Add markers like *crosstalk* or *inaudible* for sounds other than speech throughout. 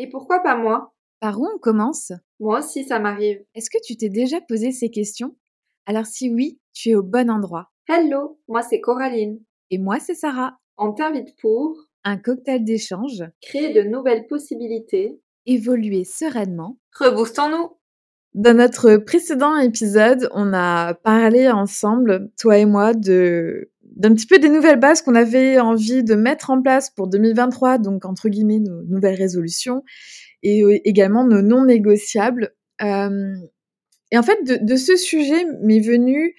Et pourquoi pas moi? Par où on commence? Moi aussi, ça m'arrive. Est-ce que tu t'es déjà posé ces questions? Alors si oui, tu es au bon endroit. Hello, moi c'est Coraline. Et moi, c'est Sarah. On t'invite pour Un cocktail d'échange, créer de nouvelles possibilités. évoluer sereinement. Reboostons-nous Dans notre précédent épisode, on a parlé ensemble, toi et moi, de d'un petit peu des nouvelles bases qu'on avait envie de mettre en place pour 2023, donc entre guillemets nos nouvelles résolutions et euh, également nos non négociables. Euh, et en fait, de, ce sujet m'est venue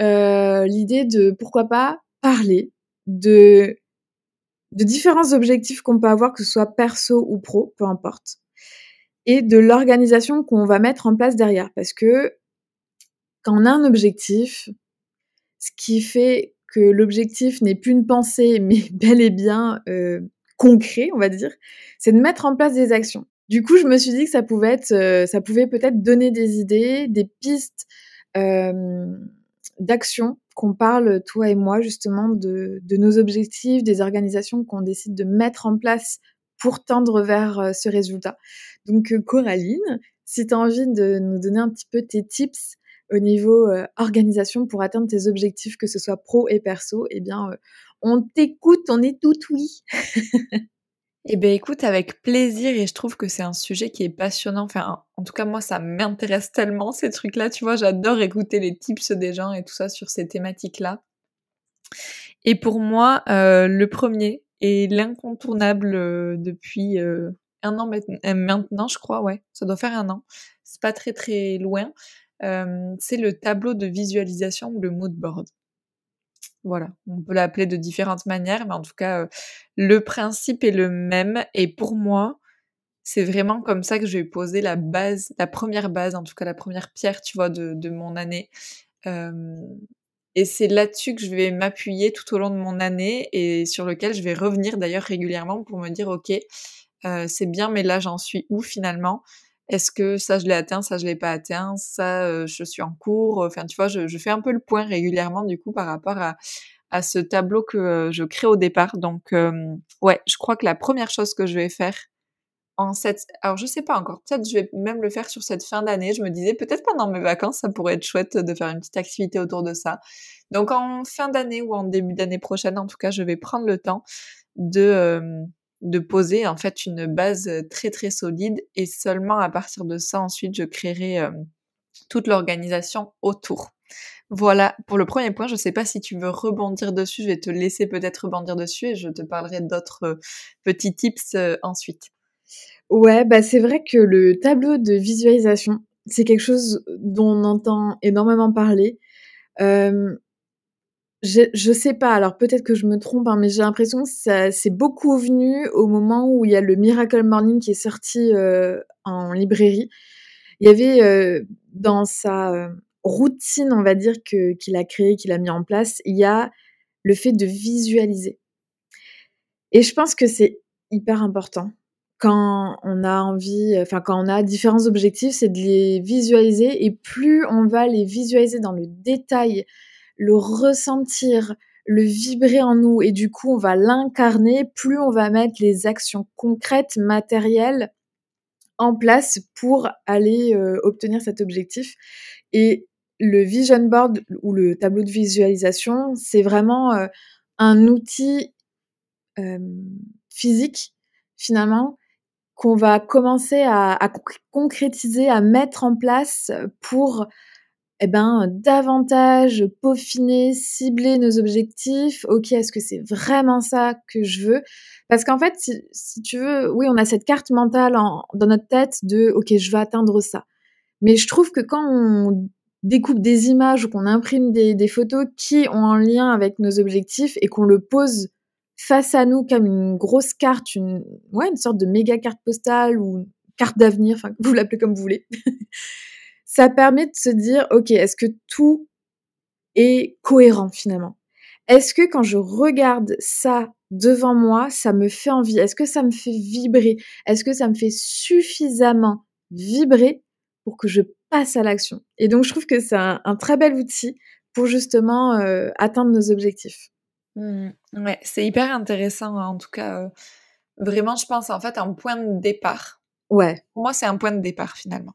euh, l'idée de pourquoi pas parler de de différents objectifs qu'on peut avoir, que ce soit perso ou pro, peu importe, et de l'organisation qu'on va mettre en place derrière. Parce que quand on a un objectif, ce qui fait que l'objectif n'est plus une pensée, *laughs* mais bel et bien euh, concret, on va dire, c'est de mettre en place des actions. Du coup, je me suis dit que ça pouvait être, euh, ça pouvait peut-être donner des idées, des pistes euh, d'action qu'on parle toi et moi justement de, nos objectifs, des organisations qu'on décide de mettre en place pour tendre vers euh, ce résultat. Donc Coraline, si tu as envie de nous donner un petit peu tes tips au niveau euh, organisation pour atteindre tes objectifs, que ce soit pro et perso, eh bien, euh, on t'écoute, on est tout oui. Eh ben écoute, avec plaisir, et je trouve que c'est un sujet qui est passionnant. Enfin, en tout cas, moi, ça m'intéresse tellement, ces trucs-là. Tu vois, j'adore écouter les tips des gens et tout ça sur ces thématiques-là. Et pour moi, euh, le premier et l'incontournable euh, depuis euh, un an euh, maintenant, je crois, ouais, ça doit faire un an. C'est pas très très loin. Euh, c'est le tableau de visualisation ou le mood board. Voilà, on peut l'appeler de différentes manières, mais en tout cas, euh, le principe est le même. Et pour moi, c'est vraiment comme ça que je vais poser la base, la première base, en tout cas la première pierre, tu vois, de, mon année. Et c'est là-dessus que je vais m'appuyer tout au long de mon année et sur lequel je vais revenir d'ailleurs régulièrement pour me dire, ok, euh, c'est bien, mais là j'en suis où finalement? Est-ce que ça je l'ai atteint, ça je l'ai pas atteint, ça euh, je suis en cours Enfin, tu vois, je, fais un peu le point régulièrement du coup par rapport à, à ce tableau que euh, je crée au départ. Donc, ouais, je crois que la première chose que je vais faire en cette, alors je sais pas encore, peut-être je vais même le faire sur cette fin d'année. Je me disais peut-être pendant mes vacances, ça pourrait être chouette de faire une petite activité autour de ça. Donc en fin d'année ou en début d'année prochaine, en tout cas, je vais prendre le temps de de poser en fait une base très très solide et seulement à partir de ça ensuite je créerai toute l'organisation autour. Voilà pour le premier point. Je sais pas si tu veux rebondir dessus. Je vais te laisser peut-être rebondir dessus et je te parlerai d'autres petits tips ensuite. Ouais, bah c'est vrai que le tableau de visualisation, c'est quelque chose dont on entend énormément parler. Je, je sais pas, alors peut-être que je me trompe, hein, mais j'ai l'impression que ça c'est beaucoup venu au moment où il y a le Miracle Morning qui est sorti euh, en librairie. Il y avait euh, dans sa euh, routine, on va dire, que qu'il a créé, qu'il a mis en place, il y a le fait de visualiser. Et je pense que c'est hyper important quand on a envie, enfin quand on a différents objectifs, c'est de les visualiser et plus on va les visualiser dans le détail, le ressentir, le vibrer en nous et du coup on va l'incarner, plus on va mettre les actions concrètes, matérielles en place pour aller euh, obtenir cet objectif. Et le vision board ou le tableau de visualisation, c'est vraiment euh, un outil euh, physique finalement qu'on va commencer à, à conc- concrétiser, à mettre en place pour eh ben, davantage peaufiner, cibler nos objectifs. Ok, est-ce que c'est vraiment ça que je veux? Parce qu'en fait, si, tu veux, oui, on a cette carte mentale en- dans notre tête de ok, je veux atteindre ça. Mais je trouve que quand on découpe des images ou qu'on imprime des, des photos qui ont un lien avec nos objectifs et qu'on le pose face à nous comme une grosse carte, une, ouais, une sorte de méga carte postale ou carte d'avenir, enfin, vous l'appelez comme vous voulez. Ça permet de se dire, ok, est-ce que tout est cohérent finalement? Est-ce que quand je regarde ça devant moi, ça me fait envie? Est-ce que ça me fait vibrer? Est-ce que ça me fait suffisamment vibrer pour que je passe à l'action? Et donc, je trouve que c'est un, un très bel outil pour justement euh, atteindre nos objectifs. Mmh, ouais, c'est hyper intéressant hein, en tout cas. euh, vraiment, je pense, en fait, un point de départ. Ouais. Pour moi, c'est un point de départ, finalement.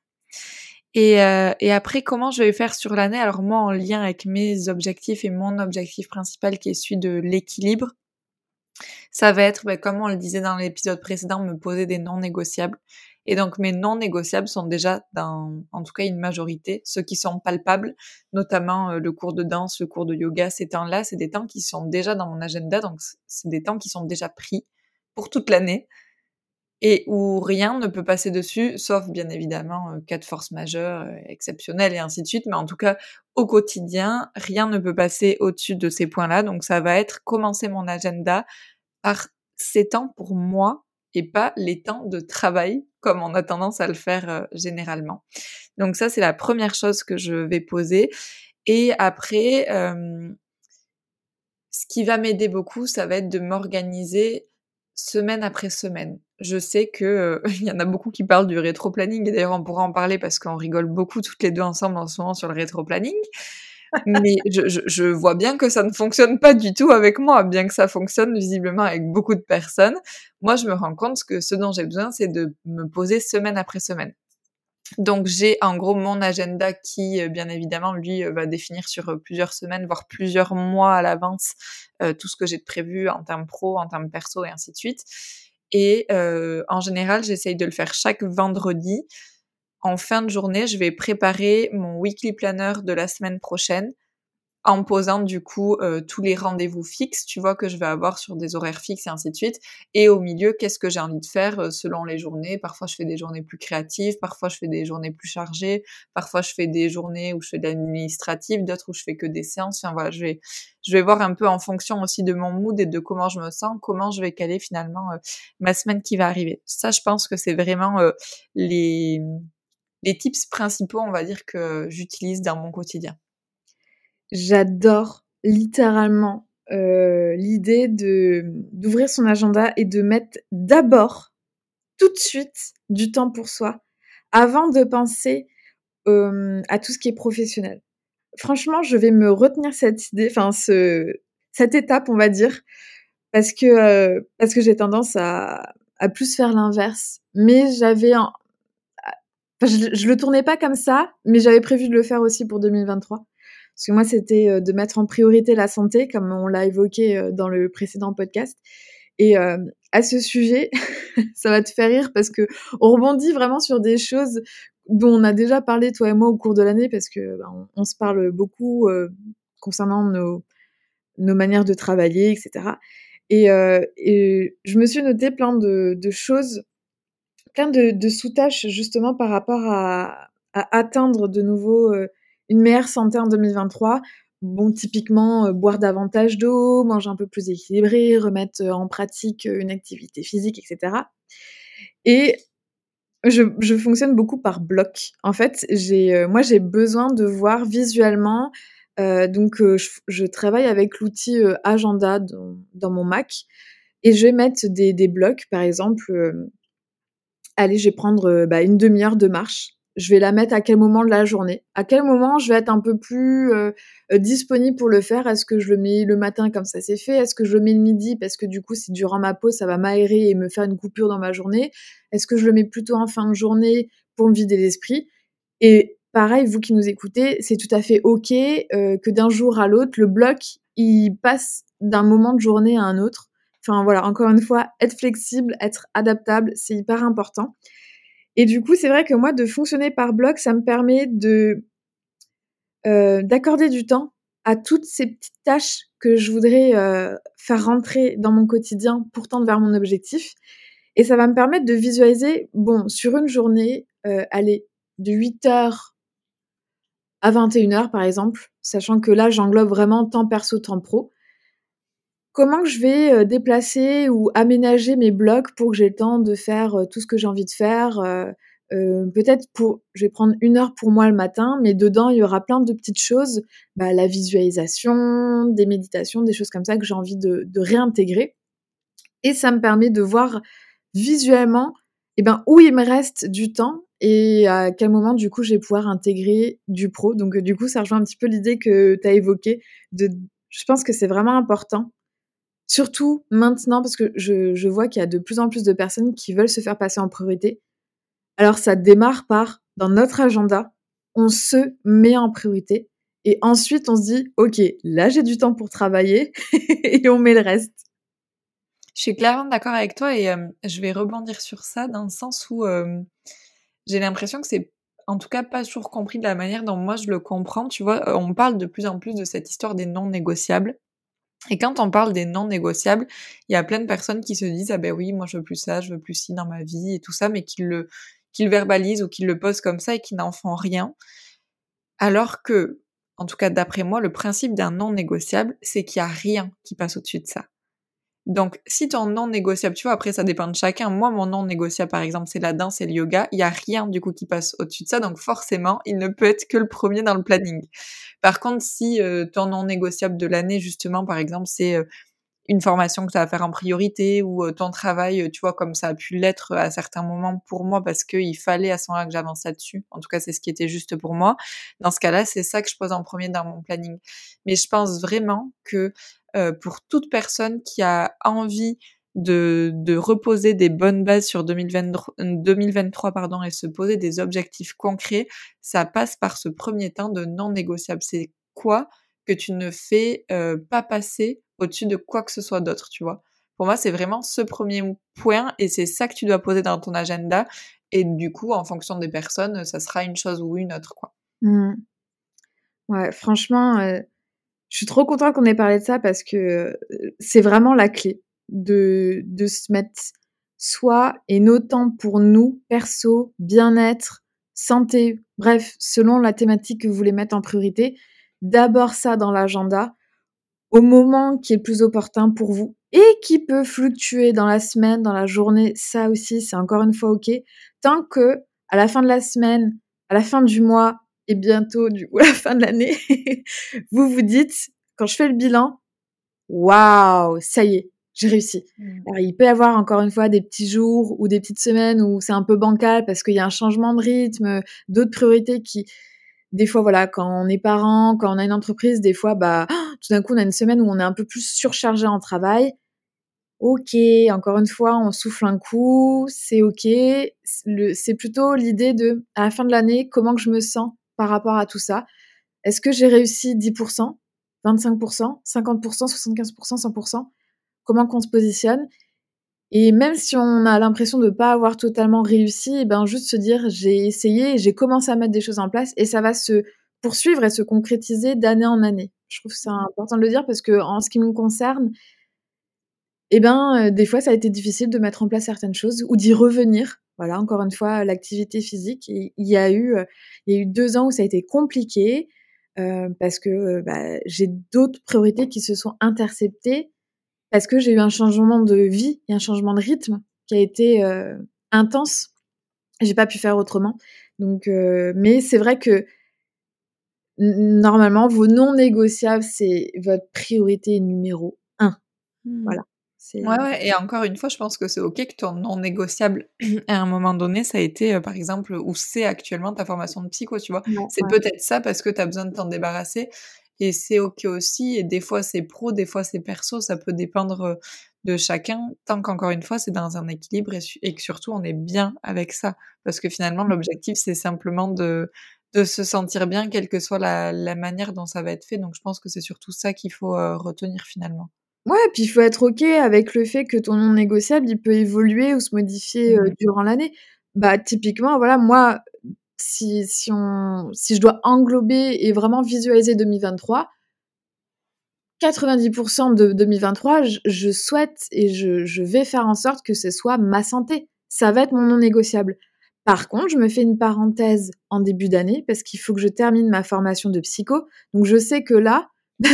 Et, euh, et après, comment je vais faire sur l'année? Alors moi, en lien avec mes objectifs et mon objectif principal qui est celui de l'équilibre, ça va être, ben, comme on le disait dans l'épisode précédent, me poser des non négociables. Et donc mes non négociables sont déjà dans, en tout cas, une majorité, ceux qui sont palpables, notamment euh, le cours de danse, le cours de yoga, ces temps-là, c'est des temps qui sont déjà dans mon agenda, donc c'est des temps qui sont déjà pris pour toute l'année et où rien ne peut passer dessus, sauf bien évidemment euh, cas de force majeure euh, exceptionnelle et ainsi de suite. Mais en tout cas, au quotidien, rien ne peut passer au-dessus de ces points-là. Donc ça va être commencer mon agenda par ces temps pour moi et pas les temps de travail comme on a tendance à le faire euh, généralement. Donc ça, c'est la première chose que je vais poser. Et après, ce qui va m'aider beaucoup, ça va être de m'organiser semaine après semaine. Je sais que euh, *laughs* il y en a beaucoup qui parlent du rétro-planning et d'ailleurs on pourra en parler parce qu'on rigole beaucoup toutes les deux ensemble en ce moment sur le rétro-planning. Mais je, je, je, vois bien que ça ne fonctionne pas du tout avec moi, bien que ça fonctionne visiblement avec beaucoup de personnes. Moi, je me rends compte que ce dont j'ai besoin, c'est de me poser semaine après semaine. Donc j'ai en gros mon agenda qui, euh, bien évidemment, lui euh, va définir sur euh, plusieurs semaines, voire plusieurs mois à l'avance, tout ce que j'ai de prévu en termes pro, en termes perso et ainsi de suite. Et en général, j'essaye de le faire chaque vendredi. En fin de journée, je vais préparer mon weekly planner de la semaine prochaine en posant du coup euh, tous les rendez-vous fixes, tu vois, que je vais avoir sur des horaires fixes et ainsi de suite. Et au milieu, qu'est-ce que j'ai envie de faire euh, selon les journées? Parfois, je fais des journées plus créatives, parfois, je fais des journées plus chargées, parfois, je fais des journées où je fais de l'administratif, d'autres où je fais que des séances. Enfin voilà, je vais, je vais voir un peu en fonction aussi de mon mood et de comment je me sens, comment je vais caler finalement euh, ma semaine qui va arriver. Ça, je pense que c'est vraiment les, les tips principaux, on va dire, que j'utilise dans mon quotidien. J'adore littéralement euh, l'idée de d'ouvrir son agenda et de mettre d'abord tout de suite du temps pour soi avant de penser euh, à tout ce qui est professionnel. Franchement, je vais me retenir cette idée, enfin ce cette étape, on va dire, parce que euh, parce que j'ai tendance à à plus faire l'inverse. Mais j'avais je, je le tournais pas comme ça, mais j'avais prévu de le faire aussi pour 2023. Parce que moi, c'était euh, de mettre en priorité la santé, comme on l'a évoqué euh, dans le précédent podcast. Et euh, à ce sujet, *laughs* ça va te faire rire parce que on rebondit vraiment sur des choses dont on a déjà parlé toi et moi au cours de l'année parce que ben, on, se parle beaucoup concernant nos, nos manières de travailler, etc. Et, je me suis noté plein de, choses, plein de, sous-tâches justement par rapport à, atteindre de nouveau une meilleure santé en 2023. Bon, typiquement, euh, boire davantage d'eau, manger un peu plus équilibré, remettre euh, en pratique euh, une activité physique, etc. Et je, fonctionne beaucoup par bloc. En fait, moi, j'ai besoin de voir visuellement. donc, je, travaille avec l'outil Agenda dans, mon Mac et je vais mettre des, des blocs. Par exemple, allez, je vais prendre bah, une demi-heure de marche je vais la mettre à quel moment de la journée À quel moment je vais être un peu plus euh, disponible pour le faire? Est-ce que je le mets le matin comme ça c'est fait? Est-ce que je le mets le midi parce que du coup si durant ma pause ça va m'aérer et me faire une coupure dans ma journée Est-ce que je le mets plutôt en fin de journée pour me vider l'esprit? Et pareil, vous qui nous écoutez, c'est tout à fait ok euh, que d'un jour à l'autre le bloc il passe d'un moment de journée à un autre. Enfin voilà, encore une fois, être flexible, être adaptable, c'est hyper important. Et du coup, c'est vrai que moi, de fonctionner par bloc, ça me permet de euh, d'accorder du temps à toutes ces petites tâches que je voudrais euh, faire rentrer dans mon quotidien pour tendre vers mon objectif. Et ça va me permettre de visualiser, bon, sur une journée, euh, aller de 8h à 21h par exemple, sachant que là, j'englobe vraiment temps perso, temps pro comment je vais euh, déplacer ou aménager mes blocs pour que j'ai le temps de faire euh, tout ce que j'ai envie de faire. Euh, peut-être pour, je vais prendre une heure pour moi le matin, mais dedans il y aura plein de petites choses, bah, la visualisation, des méditations, des choses comme ça que j'ai envie de, réintégrer. Et ça me permet de voir visuellement, eh ben où il me reste du temps et à quel moment du coup je vais pouvoir intégrer du pro. Donc du coup ça rejoint un petit peu l'idée que tu as évoquée. De, je pense que c'est vraiment important Surtout maintenant, parce que je, vois qu'il y a de plus en plus de personnes qui veulent se faire passer en priorité. Alors ça démarre par, dans notre agenda, on se met en priorité. Et ensuite, on se dit, OK, là, j'ai du temps pour travailler *laughs* et on met le reste. Je suis clairement d'accord avec toi et euh, je vais rebondir sur ça dans le sens où euh, j'ai l'impression que c'est en tout cas pas toujours compris de la manière dont moi je le comprends. Tu vois, euh, on parle de plus en plus de cette histoire des non négociables. Et quand on parle des non négociables, il y a plein de personnes qui se disent ah ben oui, moi je veux plus ça, je veux plus ci dans ma vie et tout ça, mais qui le qu'ils verbalisent ou qu'ils le posent comme ça et qui n'en font rien. Alors que, en tout cas d'après moi, le principe d'un non négociable, c'est qu'il y a rien qui passe au-dessus de ça. Donc, si ton non négociable, tu vois, après ça dépend de chacun. Moi, mon non négociable, par exemple, c'est la danse et le yoga. Il y a rien du coup qui passe au-dessus de ça, donc forcément, il ne peut être que le premier dans le planning. Par contre, si euh, ton non négociable de l'année, justement, par exemple, c'est euh, une formation que tu as à faire en priorité ou euh, ton travail, tu vois, comme ça a pu l'être à certains moments pour moi parce qu'il fallait à ce moment-là que j'avance là-dessus. En tout cas, c'est ce qui était juste pour moi. Dans ce cas-là, c'est ça que je pose en premier dans mon planning. Mais je pense vraiment que euh, pour toute personne qui a envie de, de reposer des bonnes bases sur 2023, 2023 pardon, et se poser des objectifs concrets, ça passe par ce premier temps de non négociable. C'est quoi que tu ne fais euh, pas passer au-dessus de quoi que ce soit d'autre, tu vois? Pour moi, c'est vraiment ce premier point et c'est ça que tu dois poser dans ton agenda. Et du coup, en fonction des personnes, ça sera une chose ou une autre, quoi. Mmh. Ouais, franchement, euh, je suis trop contente qu'on ait parlé de ça parce que euh, c'est vraiment la clé de, de se mettre soi et nos temps pour nous, perso, bien-être, santé, bref, selon la thématique que vous voulez mettre en priorité, d'abord ça dans l'agenda au moment qui est le plus opportun pour vous et qui peut fluctuer dans la semaine, dans la journée, ça aussi, c'est encore une fois OK. Tant que à la fin de la semaine, à la fin du mois, et bientôt du coup à *laughs* la fin de l'année, vous vous dites, quand je fais le bilan, waouh, ça y est, j'ai réussi. Mmh. Alors, il peut y avoir encore une fois des petits jours ou des petites semaines où c'est un peu bancal parce qu'il y a un changement de rythme, d'autres priorités qui, des fois, voilà, quand on est parent, quand on a une entreprise, des fois, bah, *gasps* tout d'un coup, on a une semaine où on est un peu plus surchargé en travail. Ok, encore une fois, on souffle un coup, c'est ok. C'est plutôt l'idée de, à la fin de l'année, comment que je me sens par rapport à tout ça. Est-ce que j'ai réussi 10%, 25%, 50%, 75%, 100% Comment qu'on se positionne? Et même si on a l'impression de ne pas avoir totalement réussi, eh ben juste se dire j'ai essayé, j'ai commencé à mettre des choses en place et ça va se poursuivre et se concrétiser d'année en année. Je trouve ça important de le dire parce que en ce qui me concerne, eh ben, euh, des fois, ça a été difficile de mettre en place certaines choses ou d'y revenir voilà, encore une fois, l'activité physique. Il y a eu, euh, il y a eu deux ans où ça a été compliqué euh, parce que euh, bah, j'ai d'autres priorités qui se sont interceptées parce que j'ai eu un changement de vie et un changement de rythme qui a été euh, intense. J'ai pas pu faire autrement. Donc, euh, mais c'est vrai que normalement, vos non négociables, c'est votre priorité numéro un. Mmh. Voilà. Ouais, ouais, et encore une fois, je pense que c'est ok que ton non négociable *clears throat* à un moment donné, ça a été, euh, par exemple, où c'est actuellement ta formation de psycho, tu vois. c'est peut-être ça parce que tu as besoin de t'en débarrasser et c'est ok aussi. Et des fois, c'est pro, des fois, c'est perso, ça peut dépendre euh, de chacun, tant qu'encore une fois, c'est dans un équilibre et, que surtout, on est bien avec ça. Parce que finalement, mmh. l'objectif, c'est simplement de, de se sentir bien, quelle que soit la, la, manière dont ça va être fait. Donc, je pense que c'est surtout ça qu'il faut euh, retenir finalement. Ouais, puis il faut être OK avec le fait que ton non négociable, il peut évoluer ou se modifier, euh, durant l'année. Bah, typiquement, voilà, moi, si si on si je dois englober et vraiment visualiser 2023 90% de 2023, je je souhaite et je je vais faire en sorte que ce soit ma santé. Ça va être mon non négociable. Par contre, je me fais une parenthèse en début d'année parce qu'il faut que je termine ma formation de psycho. Donc je sais que là,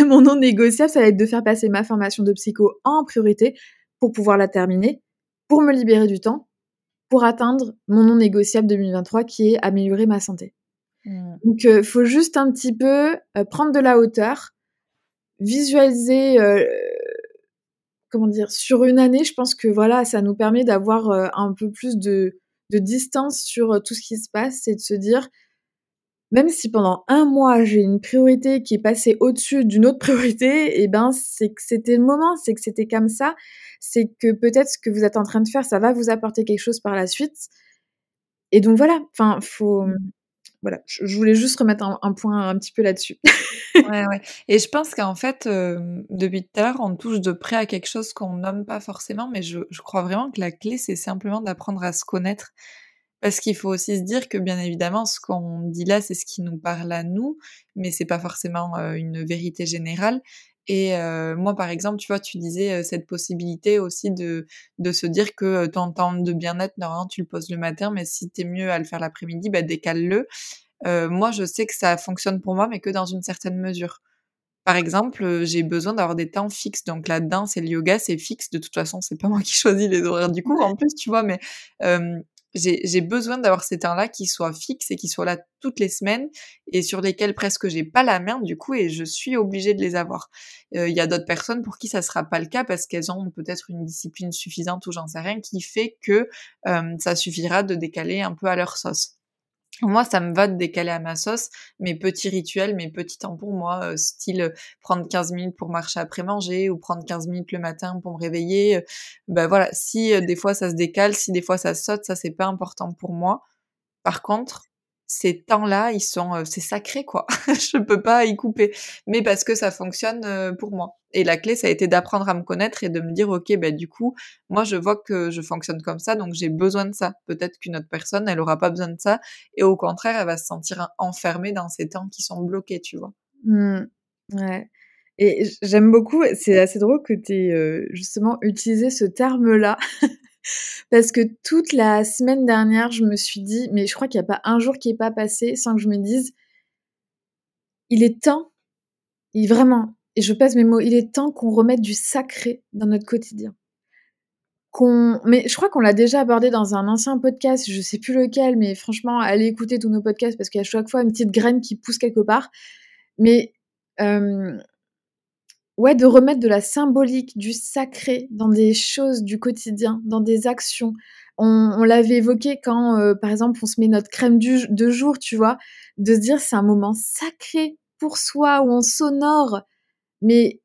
mon non négociable, ça va être de faire passer ma formation de psycho en priorité pour pouvoir la terminer, pour me libérer du temps, pour atteindre mon non négociable 2023 qui est améliorer ma santé. Mmh. Donc, il euh, faut juste un petit peu euh, prendre de la hauteur, visualiser, euh, comment dire, sur une année, je pense que voilà, ça nous permet d'avoir un peu plus de, de distance sur tout ce qui se passe et de se dire, même si pendant un mois j'ai une priorité qui est passée au-dessus d'une autre priorité, et *laughs* eh ben c'est que c'était le moment, c'est que c'était comme ça, c'est que peut-être ce que vous êtes en train de faire, ça va vous apporter quelque chose par la suite. Et donc voilà, enfin faut mmh. voilà, je voulais juste remettre un, point un petit peu là-dessus. *laughs* ouais, ouais. Et je pense qu'en fait, depuis tout à l'heure, on touche de près à quelque chose qu'on nomme pas forcément, mais je, je crois vraiment que la clé, c'est simplement d'apprendre à se connaître. Parce qu'il faut aussi se dire que bien évidemment, ce qu'on dit là, c'est ce qui nous parle à nous, mais c'est pas forcément une vérité générale. Et moi, par exemple, tu vois, tu disais cette possibilité aussi de, de se dire que ton temps de bien-être, normalement, tu le poses le matin, mais si t'es mieux à le faire l'après-midi, bah, décale-le. moi, je sais que ça fonctionne pour moi, mais que dans une certaine mesure. Par exemple, j'ai besoin d'avoir des temps fixes. Donc la danse et le yoga, c'est fixe. De toute façon, c'est pas moi qui *laughs* choisis les horaires du cours en plus, tu vois. Mais j'ai besoin d'avoir ces temps-là qui soient fixes et qui soient là toutes les semaines et sur lesquels presque j'ai pas la main du coup et je suis obligée de les avoir. Il y a d'autres personnes pour qui ça sera pas le cas parce qu'elles ont peut-être une discipline suffisante ou j'en sais rien qui fait que ça suffira de décaler un peu à leur sauce. Moi, ça me va de décaler à ma sauce mes petits rituels, mes petits temps pour moi, euh, style euh, prendre 15 minutes pour marcher après manger ou prendre 15 minutes le matin pour me réveiller. ben voilà, si des fois ça se décale, si des fois ça saute, ça c'est pas important pour moi. Par contre, ces temps-là, ils sont, c'est sacré quoi. *laughs* je peux pas y couper, mais parce que ça fonctionne pour moi. Et la clé, ça a été d'apprendre à me connaître et de me dire, ok, ben du coup, moi je vois que je fonctionne comme ça, donc j'ai besoin de ça. Peut-être qu'une autre personne, elle aura pas besoin de ça, et au contraire, elle va se sentir enfermée dans ces temps qui sont bloqués, tu vois. Mmh. Ouais. Et j'aime beaucoup, c'est assez drôle que tu aies justement utilisé ce terme-là *laughs* Parce que toute la semaine dernière, je me suis dit, mais je crois qu'il n'y a pas un jour qui n'est pas passé sans que je me dise, il est temps, vraiment, et je passe mes mots, il est temps qu'on remette du sacré dans notre quotidien. Qu'on, mais je crois qu'on l'a déjà abordé dans un ancien podcast, je sais plus lequel, mais franchement, allez écouter tous nos podcasts parce qu'il y a chaque fois une petite graine qui pousse quelque part. Mais euh, ouais, de remettre de la symbolique, du sacré dans des choses du quotidien, dans des actions. On, l'avait évoqué quand, euh, par exemple, on se met notre crème du, de jour, tu vois, de se dire c'est un moment sacré pour soi, où on s'honore. Mais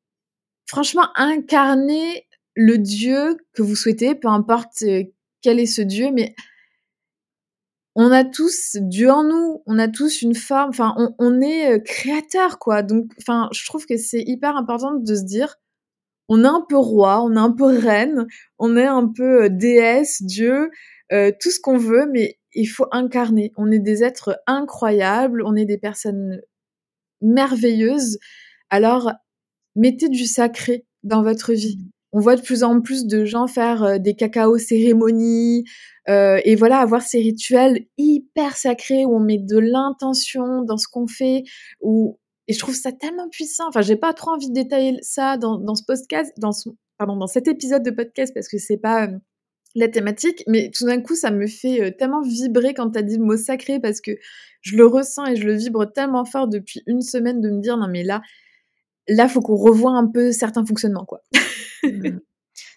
franchement, incarner le Dieu que vous souhaitez, peu importe euh, quel est ce Dieu, mais on a tous Dieu en nous, on a tous une forme, enfin, on, est euh, créateur, quoi. Donc, enfin, je trouve que c'est hyper important de se dire, on est un peu roi, on est un peu reine, on est un peu euh, déesse, Dieu, euh, tout ce qu'on veut, mais il faut incarner. On est des êtres incroyables, on est des personnes merveilleuses. Alors, mettez du sacré dans votre vie. On voit de plus en plus de gens faire des cacao cérémonies, euh, et voilà, avoir ces rituels hyper sacrés où on met de l'intention dans ce qu'on fait, où et je trouve ça tellement puissant. Enfin, j'ai pas trop envie de détailler ça dans, dans ce podcast, dans ce, pardon, dans cet épisode de podcast parce que c'est pas euh, la thématique, mais tout d'un coup, ça me fait euh, tellement vibrer quand tu as dit le mot sacré parce que je le ressens et je le vibre tellement fort depuis une semaine de me dire non mais là, là faut qu'on revoie un peu certains fonctionnements quoi. Mmh.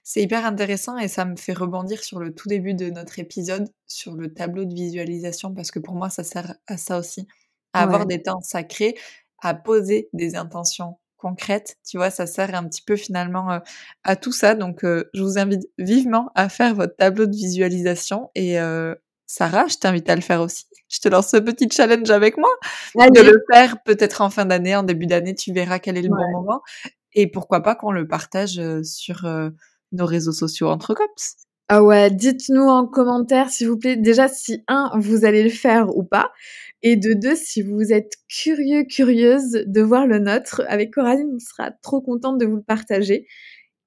C'est hyper intéressant et ça me fait rebondir sur le tout début de notre épisode, sur le tableau de visualisation, parce que pour moi, ça sert à ça aussi. À avoir des temps sacrés, à poser des intentions concrètes. Tu vois, ça sert un petit peu finalement euh, à tout ça. Donc, euh, je vous invite vivement à faire votre tableau de visualisation. Et euh, Sarah, je t'invite à le faire aussi. Je te lance ce petit challenge avec moi. De le faire peut-être en fin d'année, en début d'année, tu verras quel est le bon moment. Et pourquoi pas qu'on le partage sur nos réseaux sociaux entre cops. Ah ouais, dites-nous en commentaire, s'il vous plaît, déjà si un, vous allez le faire ou pas, et de deux, si vous êtes curieux, curieuse de voir le nôtre. Avec Coraline, on sera trop contente de vous le partager.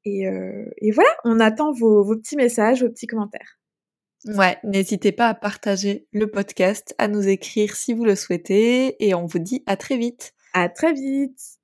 Et, euh, voilà, on attend vos, vos petits messages, vos petits commentaires. Ouais, n'hésitez pas à partager le podcast, à nous écrire si vous le souhaitez, et on vous dit à très vite. À très vite